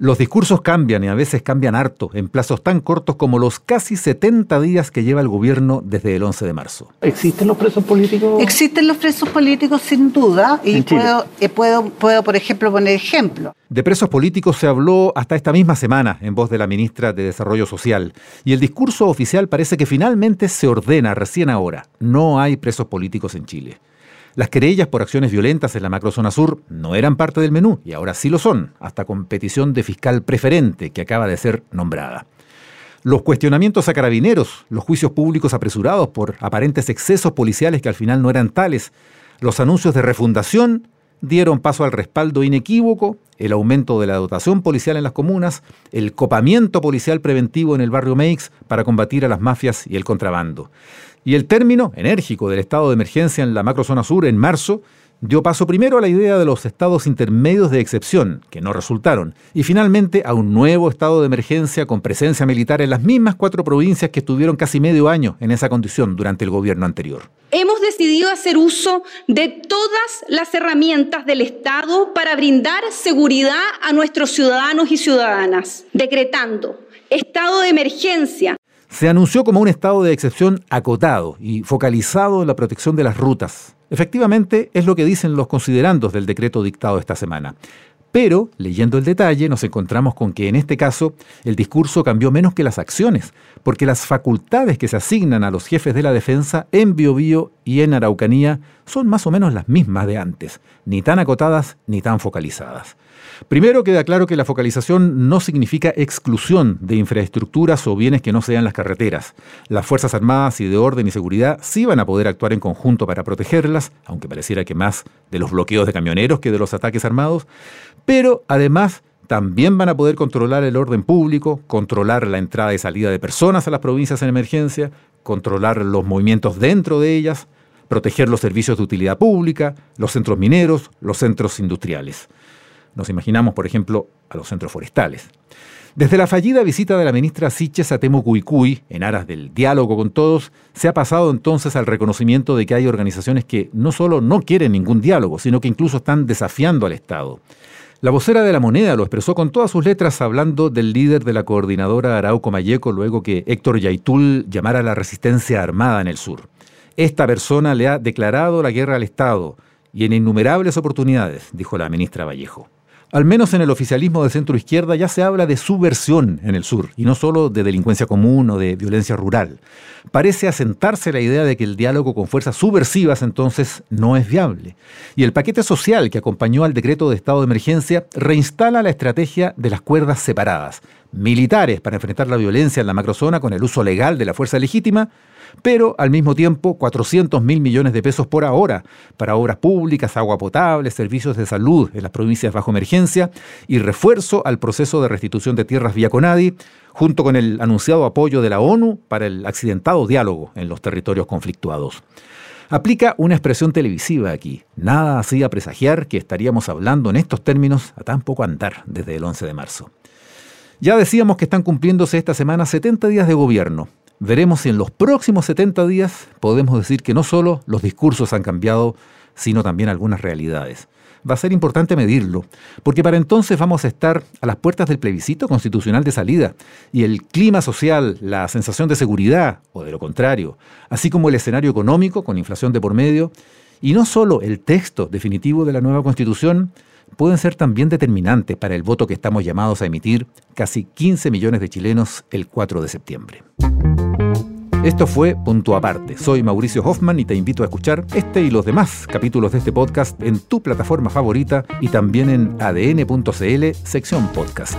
Los discursos cambian y a veces cambian harto en plazos tan cortos como los casi 70 días que lleva el gobierno desde el 11 de marzo. ¿Existen los presos políticos? Existen los presos políticos sin duda y puedo, eh, puedo, puedo, por ejemplo, poner ejemplo. De presos políticos se habló hasta esta misma semana en voz de la ministra de Desarrollo Social y el discurso oficial parece que finalmente se ordena recién ahora. No hay presos políticos en Chile. Las querellas por acciones violentas en la macrozona sur no eran parte del menú y ahora sí lo son, hasta con petición de fiscal preferente que acaba de ser nombrada. Los cuestionamientos a carabineros, los juicios públicos apresurados por aparentes excesos policiales que al final no eran tales, los anuncios de refundación dieron paso al respaldo inequívoco, el aumento de la dotación policial en las comunas, el copamiento policial preventivo en el barrio Meix para combatir a las mafias y el contrabando. Y el término enérgico del estado de emergencia en la macrozona sur en marzo dio paso primero a la idea de los estados intermedios de excepción, que no resultaron, y finalmente a un nuevo estado de emergencia con presencia militar en las mismas cuatro provincias que estuvieron casi medio año en esa condición durante el gobierno anterior. Hemos decidido hacer uso de todas las herramientas del Estado para brindar seguridad a nuestros ciudadanos y ciudadanas, decretando estado de emergencia se anunció como un estado de excepción acotado y focalizado en la protección de las rutas. Efectivamente, es lo que dicen los considerandos del decreto dictado esta semana. Pero, leyendo el detalle, nos encontramos con que en este caso el discurso cambió menos que las acciones, porque las facultades que se asignan a los jefes de la defensa en Biobío y en Araucanía son más o menos las mismas de antes, ni tan acotadas ni tan focalizadas. Primero queda claro que la focalización no significa exclusión de infraestructuras o bienes que no sean las carreteras. Las Fuerzas Armadas y de Orden y Seguridad sí van a poder actuar en conjunto para protegerlas, aunque pareciera que más de los bloqueos de camioneros que de los ataques armados, pero además también van a poder controlar el orden público, controlar la entrada y salida de personas a las provincias en emergencia, controlar los movimientos dentro de ellas, proteger los servicios de utilidad pública, los centros mineros, los centros industriales. Nos imaginamos, por ejemplo, a los centros forestales. Desde la fallida visita de la ministra Siches a Temucuicui, en aras del diálogo con todos, se ha pasado entonces al reconocimiento de que hay organizaciones que no solo no quieren ningún diálogo, sino que incluso están desafiando al Estado. La vocera de la moneda lo expresó con todas sus letras hablando del líder de la coordinadora Arauco Mayeco luego que Héctor Yaitul llamara a la resistencia armada en el sur. Esta persona le ha declarado la guerra al Estado y en innumerables oportunidades, dijo la ministra Vallejo. Al menos en el oficialismo de centro izquierda ya se habla de subversión en el sur, y no solo de delincuencia común o de violencia rural. Parece asentarse la idea de que el diálogo con fuerzas subversivas entonces no es viable. Y el paquete social que acompañó al decreto de estado de emergencia reinstala la estrategia de las cuerdas separadas, militares para enfrentar la violencia en la macrozona con el uso legal de la fuerza legítima, pero al mismo tiempo 400 mil millones de pesos por ahora para obras públicas, agua potable, servicios de salud en las provincias bajo emergencia y refuerzo al proceso de restitución de tierras vía Conadi, junto con el anunciado apoyo de la ONU para el accidentado diálogo en los territorios conflictuados. Aplica una expresión televisiva aquí. Nada hacía presagiar que estaríamos hablando en estos términos a tan poco andar desde el 11 de marzo. Ya decíamos que están cumpliéndose esta semana 70 días de gobierno, Veremos si en los próximos 70 días podemos decir que no solo los discursos han cambiado, sino también algunas realidades. Va a ser importante medirlo, porque para entonces vamos a estar a las puertas del plebiscito constitucional de salida, y el clima social, la sensación de seguridad, o de lo contrario, así como el escenario económico con inflación de por medio, y no solo el texto definitivo de la nueva constitución, pueden ser también determinantes para el voto que estamos llamados a emitir casi 15 millones de chilenos el 4 de septiembre. Esto fue Punto Aparte. Soy Mauricio Hoffman y te invito a escuchar este y los demás capítulos de este podcast en tu plataforma favorita y también en adn.cl sección podcast.